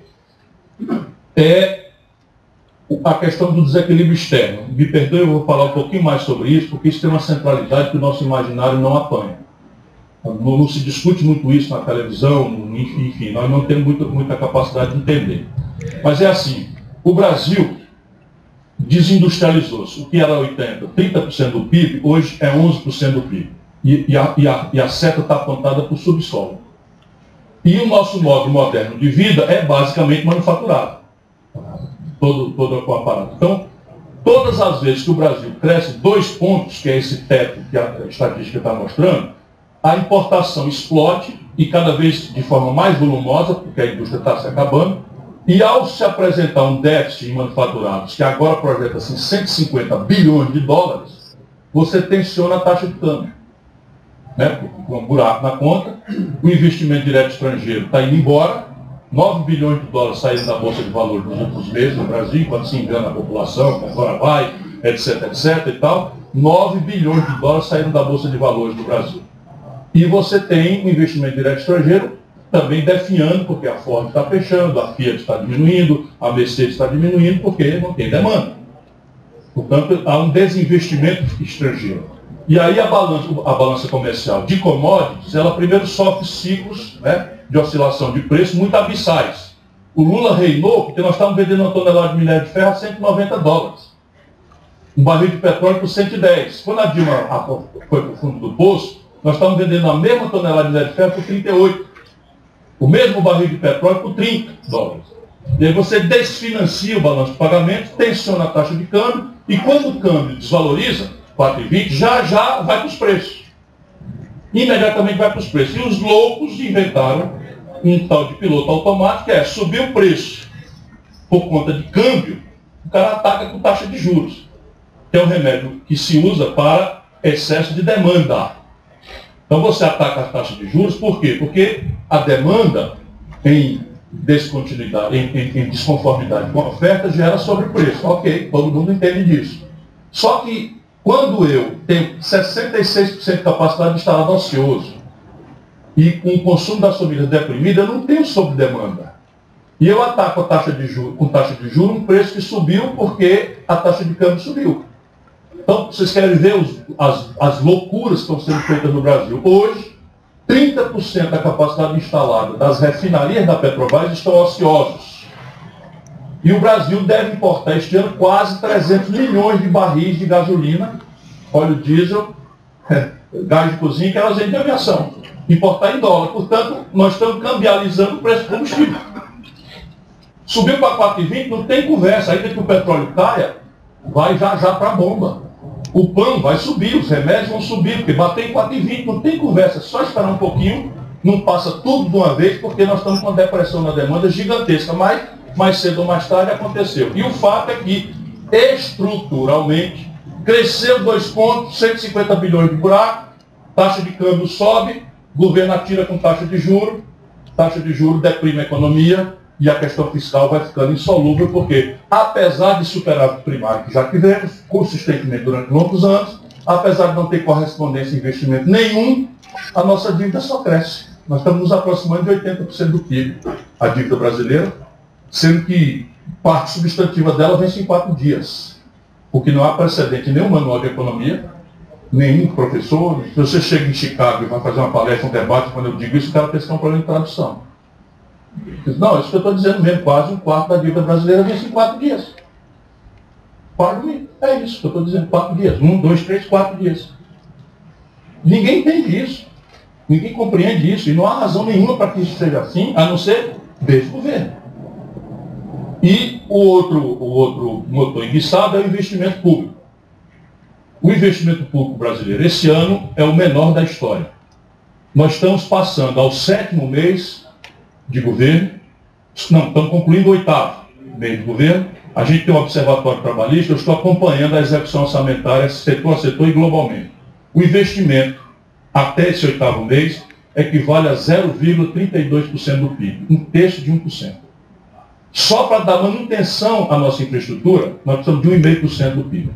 é a questão do desequilíbrio externo. Me perdoe, eu vou falar um pouquinho mais sobre isso, porque isso tem uma centralidade que o nosso imaginário não apanha. Não, não se discute muito isso na televisão, enfim, nós não temos muita, muita capacidade de entender. Mas é assim, o Brasil desindustrializou-se. O que era 80%, 30% do PIB, hoje é 11% do PIB. E, e, a, e, a, e a seta está apontada para o subsolo. E o nosso modo moderno de vida é basicamente manufaturado. Todo, todo o aparato. Então, todas as vezes que o Brasil cresce dois pontos, que é esse teto que a estatística está mostrando, a importação explode e cada vez de forma mais volumosa, porque a indústria está se acabando, e ao se apresentar um déficit em manufaturados, que agora projeta assim, 150 bilhões de dólares, você tensiona a taxa de câmbio. Né? Com um buraco na conta, o investimento direto estrangeiro está indo embora, 9 bilhões de dólares saíram da Bolsa de Valores nos últimos meses no Brasil, enquanto se engana a população, que agora vai, etc, etc e tal. 9 bilhões de dólares saíram da Bolsa de Valores do Brasil. E você tem o investimento direto estrangeiro também definhando, porque a Ford está fechando, a Fiat está diminuindo, a Mercedes está diminuindo, porque não tem demanda. Portanto, há um desinvestimento estrangeiro. E aí a balança, a balança comercial de commodities, ela primeiro sofre ciclos né, de oscilação de preço muito abissais. O Lula reinou porque nós estávamos vendendo uma tonelada de minério de ferro a 190 dólares. Um barril de petróleo por 110. Quando a Dilma foi para o fundo do poço, nós estávamos vendendo a mesma tonelada de minério de ferro por 38. O mesmo barril de petróleo por 30 dólares. E aí você desfinancia o balanço de pagamento, tensiona a taxa de câmbio, e quando o câmbio desvaloriza, 4,20, já já vai para os preços. Imediatamente vai para os preços. E os loucos inventaram um tal de piloto automático, é subir o preço por conta de câmbio, o cara ataca com taxa de juros, que é um remédio que se usa para excesso de demanda. Então você ataca a taxa de juros, por quê? Porque a demanda em descontinuidade, em, em, em desconformidade com a oferta gera sobrepreço. Ok, todo mundo entende disso. Só que quando eu tenho 66% de capacidade instalada ocioso e com o consumo das famílias deprimido, eu não tenho sobredemanda. E eu ataco a taxa de juros, com taxa de juros um preço que subiu porque a taxa de câmbio subiu. Então, vocês querem ver os, as, as loucuras que estão sendo feitas no Brasil. Hoje, 30% da capacidade instalada das refinarias da Petrobras estão ociosos. E o Brasil deve importar este ano quase 300 milhões de barris de gasolina, óleo diesel, gás de cozinha, que elas de aviação. Importar em dólar. Portanto, nós estamos cambializando o preço do combustível. Subiu para 4,20, não tem conversa. Ainda que o petróleo caia, vai já já para a bomba o pão vai subir, os remédios vão subir, porque bater em 4,20 não tem conversa, só esperar um pouquinho, não passa tudo de uma vez, porque nós estamos com uma depressão na demanda gigantesca, mas mais cedo ou mais tarde aconteceu. E o fato é que, estruturalmente, cresceu dois pontos, 150 bilhões de buraco, taxa de câmbio sobe, governo atira com taxa de juros, taxa de juros deprime a economia, e a questão fiscal vai ficando insolúvel, porque, apesar de superávit primário que já tivemos, consistentemente durante longos anos, apesar de não ter correspondência em investimento nenhum, a nossa dívida só cresce. Nós estamos nos aproximando de 80% do PIB, a dívida brasileira, sendo que parte substantiva dela vence em quatro dias. Porque não há precedente nenhum manual de economia, nenhum professor. Se você chega em Chicago e vai fazer uma palestra, um debate, quando eu digo isso, o cara pensa que é um problema de tradução. Não, isso que eu estou dizendo mesmo, quase um quarto da dívida brasileira vence em quatro dias. Dias. É isso que eu estou dizendo, quatro dias. Um, dois, três, quatro dias. Ninguém entende isso. Ninguém compreende isso. E não há razão nenhuma para que isso seja assim, a não ser desse governo. E o outro, o outro motor enguiçado é o investimento público. O investimento público brasileiro esse ano é o menor da história. Nós estamos passando ao sétimo mês de governo. Não, estamos concluindo o oitavo mês de governo. A gente tem um observatório trabalhista, eu estou acompanhando a execução orçamentária setor a setor e globalmente. O investimento até esse oitavo mês equivale a 0,32% do PIB, um terço de 1%. Só para dar manutenção à nossa infraestrutura, nós precisamos de 1,5% do PIB.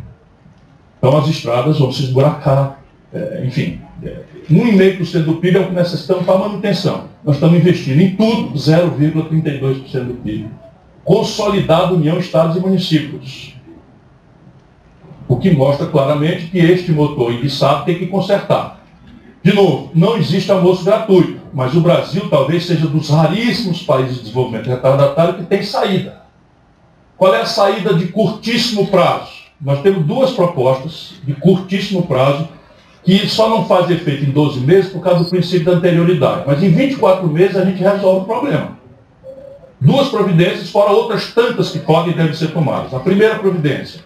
Então as estradas vão se esburacar, é, enfim, é, 1,5% do PIB é o que necessitamos para manutenção. Nós estamos investindo em tudo 0,32% do PIB. Consolidado União, Estados e Municípios. O que mostra claramente que este motor enguiçado tem que consertar. De novo, não existe almoço gratuito, mas o Brasil talvez seja dos raríssimos países de desenvolvimento retardatário que tem saída. Qual é a saída de curtíssimo prazo? Nós temos duas propostas de curtíssimo prazo que só não faz efeito em 12 meses por causa do princípio da anterioridade. Mas em 24 meses a gente resolve o problema. Duas providências, fora outras tantas que podem e devem ser tomadas. A primeira providência,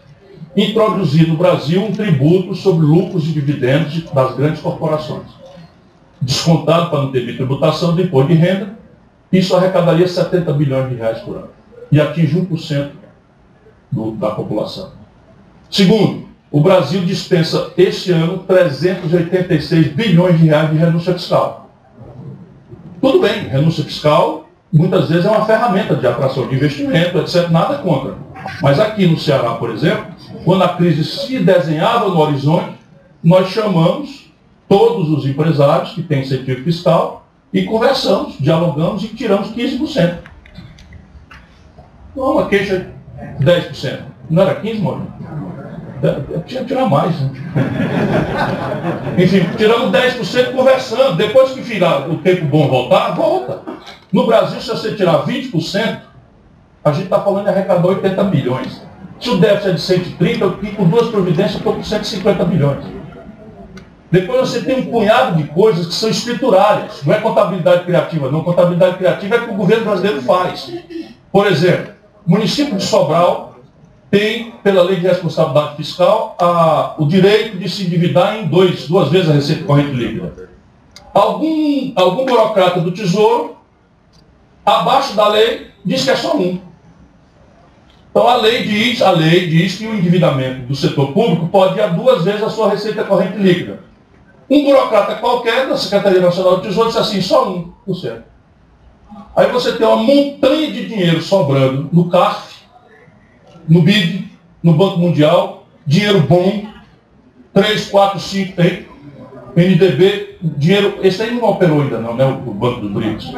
introduzir no Brasil um tributo sobre lucros e dividendos das grandes corporações. Descontado para não ter tributação do imposto de renda, isso arrecadaria 70 bilhões de reais por ano. E atinge 1% do, da população. Segundo, o Brasil dispensa este ano 386 bilhões de reais de renúncia fiscal. Tudo bem, renúncia fiscal muitas vezes é uma ferramenta de atração de investimento, etc. Nada contra. Mas aqui no Ceará, por exemplo, quando a crise se desenhava no horizonte, nós chamamos todos os empresários que têm incentivo fiscal e conversamos, dialogamos e tiramos 15%. Não, uma queixa 10%. Não era 15%, Maurício? Tinha que tirar mais. Né? Enfim, tiramos 10% conversando. Depois que virar o tempo bom voltar, volta. No Brasil, se você tirar 20%, a gente está falando de arrecadar 80 milhões. Se o déficit é de 130, eu com duas providências, estou com 150 milhões. Depois você tem um punhado de coisas que são escriturárias. Não é contabilidade criativa, não. Contabilidade criativa é que o governo brasileiro faz. Por exemplo, o município de Sobral tem, pela lei de responsabilidade fiscal, a, o direito de se endividar em dois, duas vezes a receita corrente líquida. Algum, algum burocrata do Tesouro, abaixo da lei, diz que é só um. Então a lei diz, a lei diz que o endividamento do setor público pode ir a duas vezes a sua receita corrente líquida. Um burocrata qualquer da Secretaria Nacional do Tesouro disse assim, só um por cento. Aí você tem uma montanha de dinheiro sobrando no CARF, no BID, no Banco Mundial, dinheiro bom, 3, 4, 5, tem, NDB, dinheiro, esse aí não operou ainda não, né? O Banco dos BRICS.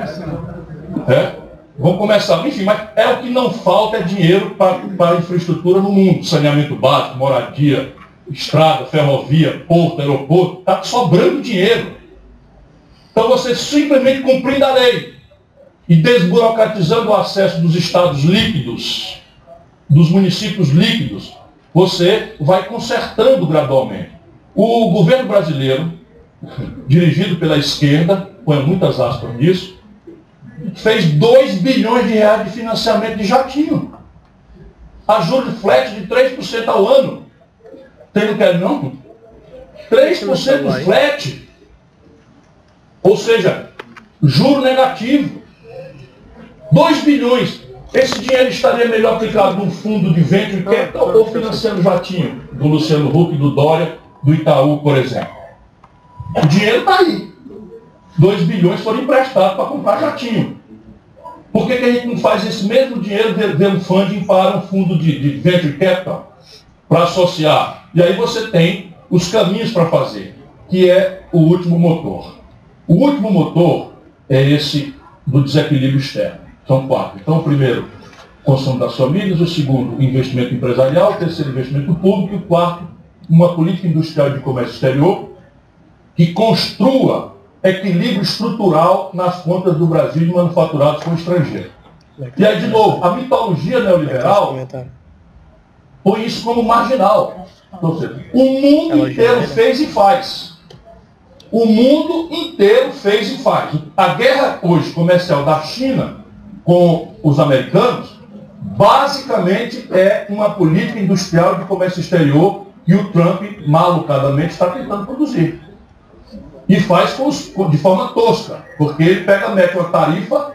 É? Vamos começar. Enfim, mas é o que não falta é dinheiro para a infraestrutura no mundo. Saneamento básico, moradia, estrada, ferrovia, porto, aeroporto. Está sobrando dinheiro. Então você simplesmente cumprindo a lei e desburocratizando o acesso dos estados líquidos, dos municípios líquidos, você vai consertando gradualmente. O governo brasileiro, dirigido pela esquerda, põe muitas aspas nisso, fez 2 bilhões de reais de financiamento de jatinho. A juros de flat de 3% ao ano. Tem não quer não? 3% de flat. Ou seja, juro negativo. 2 bilhões. Esse dinheiro estaria melhor aplicado num fundo de venture capital ou financiando jatinho do Luciano Huck, do Dória, do Itaú, por exemplo. O dinheiro está aí. 2 bilhões foram emprestados para comprar jatinho. Por que, que, a gente não faz esse mesmo dinheiro dando funding para um fundo de, de venture capital? Para associar. E aí você tem os caminhos para fazer, que é o último motor. O último motor é esse do desequilíbrio externo. São quatro. Então, o primeiro, consumo das famílias. O segundo, investimento empresarial. O terceiro, investimento público. E o quarto, uma política industrial de comércio exterior que construa equilíbrio estrutural nas contas do Brasil de manufaturados com estrangeiro. E aí, de novo, a mitologia neoliberal põe isso como marginal. Ou seja, o mundo inteiro fez e faz. O mundo inteiro fez e faz. A guerra hoje comercial da China com os americanos, basicamente é uma política industrial de comércio exterior que o Trump malucadamente está tentando produzir e faz de forma tosca, porque ele pega, mete uma tarifa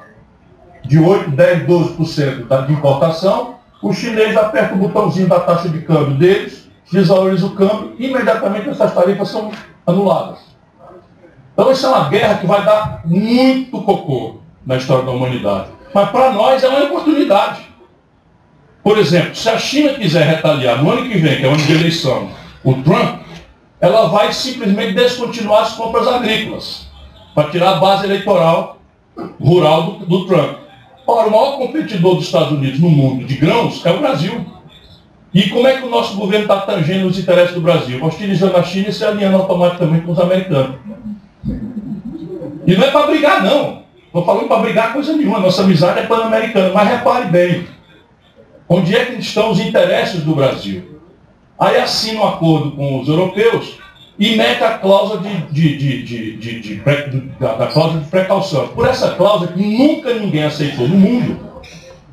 de 8, 10, 12% de importação, o chinês aperta o botãozinho da taxa de câmbio deles, desvaloriza o câmbio, imediatamente essas tarifas são anuladas. Então isso é uma guerra que vai dar muito cocô na história da humanidade. Mas para nós é uma oportunidade. Por exemplo, se a China quiser retaliar no ano que vem, que é o ano de eleição, o Trump, ela vai simplesmente descontinuar as compras agrícolas, para tirar a base eleitoral rural do, do Trump. Ora, o maior competidor dos Estados Unidos no mundo de grãos é o Brasil. E como é que o nosso governo está tangendo os interesses do Brasil? Hostilizando a China e se alinhando automaticamente com os americanos. E não é para brigar, não. Estou falando para brigar coisa nenhuma. Nossa amizade é pan-americana. Mas repare bem, onde é que estão os interesses do Brasil? Aí assina um acordo com os europeus e mete a cláusula de, de, de, de, da cláusula de precaução. Por essa cláusula que nunca ninguém aceitou no mundo,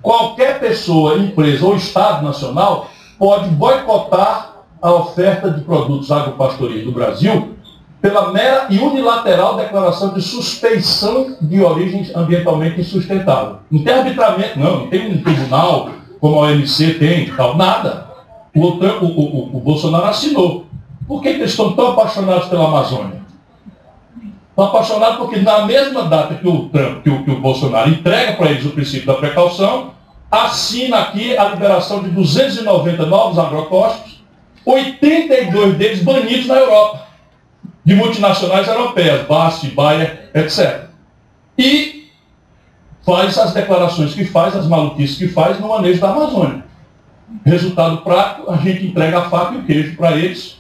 qualquer pessoa, empresa ou Estado nacional pode boicotar a oferta de produtos agropastoris do Brasil pela mera e unilateral declaração de suspeição de origem ambientalmente insustentável. Não tem arbitramento, não, não tem um tribunal como a OMC tem, tal, nada. o, o, o, o Bolsonaro assinou. Por que, que eles estão tão apaixonados pela Amazônia? Estão apaixonados porque na mesma data que o Trump, que o, que o Bolsonaro entrega para eles o princípio da precaução, assina aqui a liberação de 290 novos agrotóxicos, 82 deles banidos na Europa, de multinacionais europeias, BASF, Bayer, etc. E faz as declarações que faz, as maluquices que faz no manejo da Amazônia. Resultado prático, a gente entrega a faca e o queijo para eles,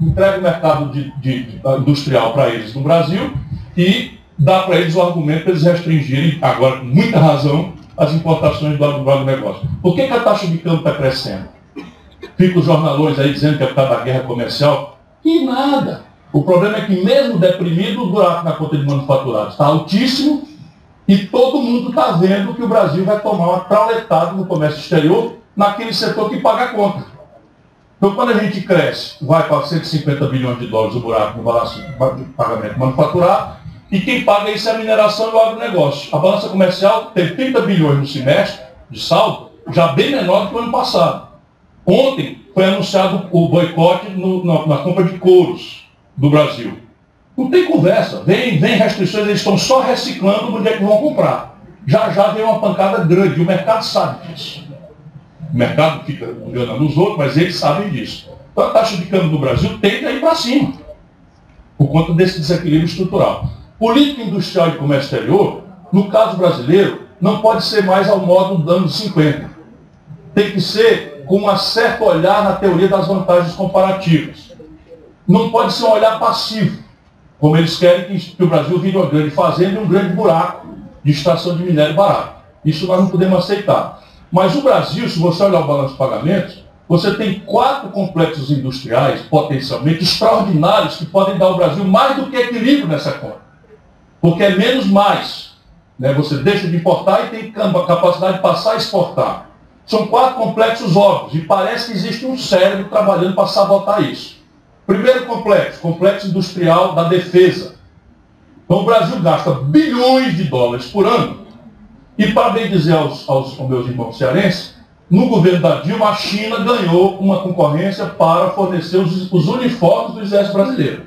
entrega o mercado de, de, de, industrial para eles no Brasil e dá para eles o argumento para eles restringirem, agora com muita razão, as importações do agronegócio. Por que, que a taxa de câmbio está crescendo? Fica os jornalões aí dizendo que é por causa da guerra comercial. E nada. O problema é que mesmo deprimido, o buraco na conta de manufaturado está altíssimo e todo mundo está vendo que o Brasil vai tomar uma trauletada no comércio exterior naquele setor que paga a conta. Então, quando a gente cresce, vai para 150 bilhões de dólares o buraco no balanço de pagamento manufaturado, e quem paga isso é a mineração e o agronegócio. A balança comercial tem 30 bilhões no semestre de saldo, já bem menor do que o ano passado. Ontem foi anunciado o boicote no, na, na, compra de couros do Brasil. Não tem conversa. Vem, vem restrições, eles estão só reciclando onde é que vão comprar. Já já vem uma pancada grande, o mercado sabe disso. O mercado fica enganando os outros, mas eles sabem disso. Então a taxa de câmbio do Brasil tende a ir para cima, por conta desse desequilíbrio estrutural. Política industrial de comércio exterior, no caso brasileiro, não pode ser mais ao modo dos anos 50. Tem que ser com um certo olhar na teoria das vantagens comparativas. Não pode ser um olhar passivo, como eles querem que, o Brasil vire uma grande fazenda e um grande buraco de extração de minério barato. Isso nós não podemos aceitar. Mas o Brasil, se você olhar o balanço de pagamentos, você tem quatro complexos industriais potencialmente extraordinários que podem dar ao Brasil mais do que equilíbrio nessa conta. Porque é menos mais. Né? Você deixa de importar e tem capacidade de passar a exportar. São quatro complexos óbvios e parece que existe um cérebro trabalhando para sabotar isso. Primeiro complexo, complexo industrial da defesa. Então o Brasil gasta bilhões de dólares por ano. E para bem dizer aos, aos, aos meus irmãos cearenses, no governo da Dilma, a China ganhou uma concorrência para fornecer os, os uniformes do exército brasileiro.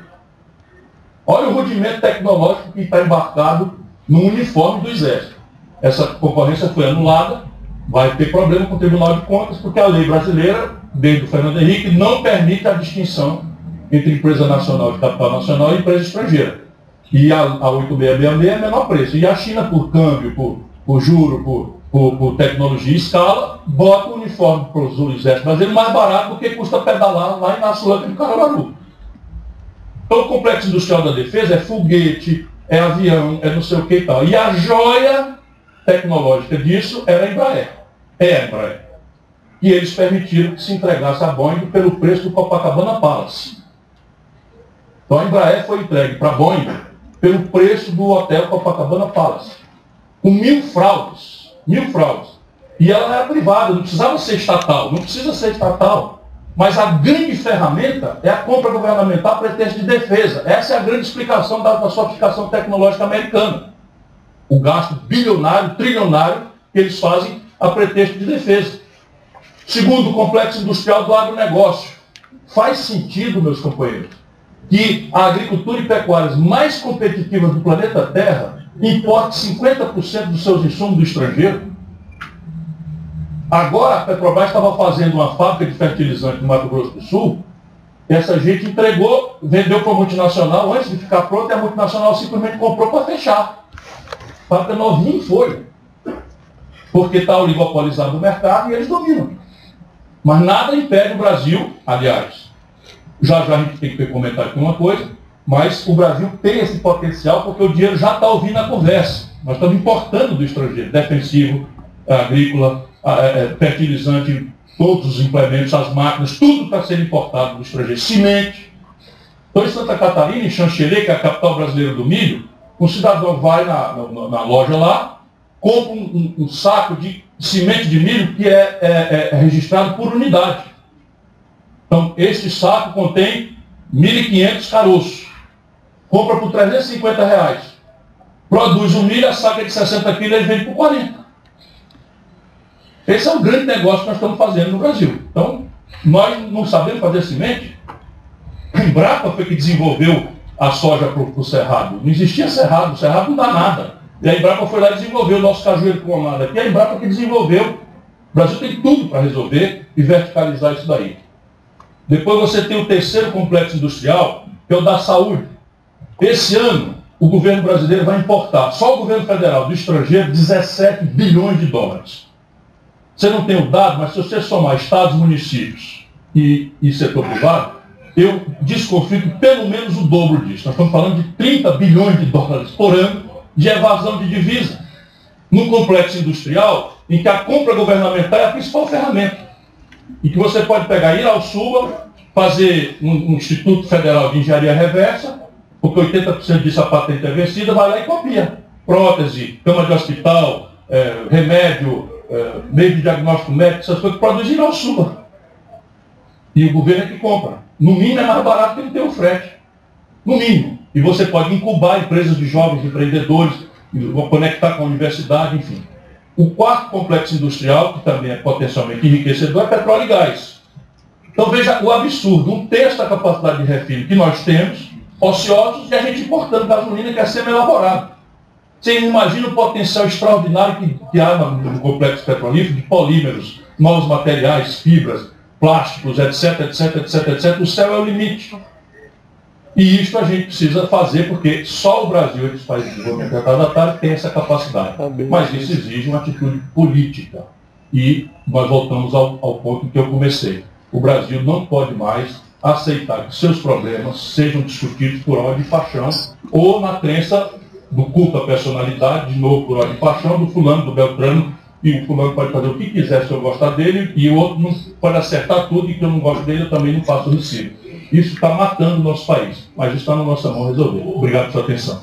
Olha o rudimento tecnológico que está embarcado no uniforme do Exército. Essa concorrência foi anulada, vai ter problema com o Tribunal de Contas, porque a lei brasileira, desde o Fernando Henrique, não permite a distinção entre empresa nacional de capital nacional e empresa estrangeira. E a, a 8666 é menor preço. E a China, por câmbio, por, por juro, por, por, por tecnologia e escala, bota o uniforme para os exércitos brasileiros mais barato do que custa pedalar lá em Nassulândia de Caruaru. Então o complexo industrial da defesa é foguete, é avião, é não sei o que e tal. E a joia tecnológica disso era a Embraer. É a Embraer. E eles permitiram que se entregasse a Boeing pelo preço do Copacabana Palace. Então a Embraer foi entregue para a Boeing pelo preço do hotel Copacabana Palace. Com mil fraudes. Mil fraudes. E ela era privada, não precisava ser estatal. Não precisa ser estatal. Mas a grande ferramenta é a compra governamental para pretexto de defesa. Essa é a grande explicação da, da sofisticação tecnológica americana. O gasto bilionário, trilionário que eles fazem a pretexto de defesa. Segundo, o complexo industrial do agronegócio. Faz sentido, meus companheiros, que a agricultura e pecuárias mais competitivas do planeta Terra importe 50% dos seus insumos do estrangeiro? Agora a Petrobras estava fazendo uma fábrica de fertilizante no Mato Grosso do Sul, essa gente entregou, vendeu para a multinacional antes de ficar pronta e a multinacional simplesmente comprou para fechar. Fábrica novinha foi. Porque está oligopolizado o mercado e eles dominam. Mas nada impede o Brasil, aliás, já já a gente tem que comentar aqui uma coisa, mas o Brasil tem esse potencial porque o dinheiro já está ouvindo a conversa. Nós estamos importando do estrangeiro, defensivo, agrícola, fertilizante, todos os implementos, as máquinas, tudo está sendo importado do estrangeiro. Semente. Então, em Santa Catarina, em Xanxerê, que é a capital brasileira do milho, um cidadão vai na, na, na loja lá, compra um, um, um, saco de semente de milho que é, é, é registrado por unidade. Então, esse saco contém 1.500 caroços. Compra por 350 reais. Produz um milho, a saca de 60 quilos, ele vende por 40. Esse é um grande negócio que nós estamos fazendo no Brasil. Então, Nós não sabemos fazer semente. A Embrapa foi que desenvolveu a soja para o cerrado. Não existia cerrado, o cerrado não dá nada. E a Embrapa foi lá e desenvolveu o nosso cajueiro clonado aqui. A Embrapa que desenvolveu. O Brasil tem tudo para resolver e verticalizar isso daí. Depois você tem o terceiro complexo industrial, que é o da saúde. Esse ano, o governo brasileiro vai importar, só o governo federal do estrangeiro, 17 bilhões de dólares. Você não tem o dado, mas se você somar estados, municípios e, e setor privado, eu desconfio que pelo menos o dobro disso. Nós estamos falando de 30 bilhões de dólares por ano de evasão de divisa. Num complexo industrial em que a compra governamental é a principal ferramenta. E que você pode pegar, ir ao SUBA, fazer um, um Instituto Federal de Engenharia Reversa, porque 80% disso a patente é vencida, vai lá e copia. Prótese, cama de hospital, é, remédio, é, meio de diagnóstico médico, essas coisas, produzir ao SUBA. E o governo é que compra. No mínimo é mais barato que ele ter o frete. No mínimo. E você pode incubar empresas de jovens empreendedores, conectar com a universidade, enfim. O quarto complexo industrial, que também é potencialmente enriquecedor, é petróleo e gás. Então veja o absurdo, um terço da capacidade de refino que nós temos, ociosos, e a gente importando gasolina que é semi-elaborada. Você imagina o potencial extraordinário que, que há no complexo petrolífero de polímeros, novos materiais, fibras, plásticos, etc, etc, etc, etc. O céu é o limite. E isso a gente precisa fazer porque só o Brasil e os países de desenvolvimento retardatário têm essa capacidade. Tá Mas isso exige uma atitude política. E nós voltamos ao, ao ponto em que eu comecei. O Brasil não pode mais aceitar que seus problemas sejam discutidos por ódio e paixão ou na crença do culto à personalidade, de novo por ódio e paixão, do fulano, do Beltrano, e o fulano pode fazer o que quiser se eu gostar dele, e o outro não pode acertar tudo e que eu não gosto dele, eu também não faço o recibo. Isso está matando o nosso país, mas está na nossa mão resolver. Obrigado pela atenção.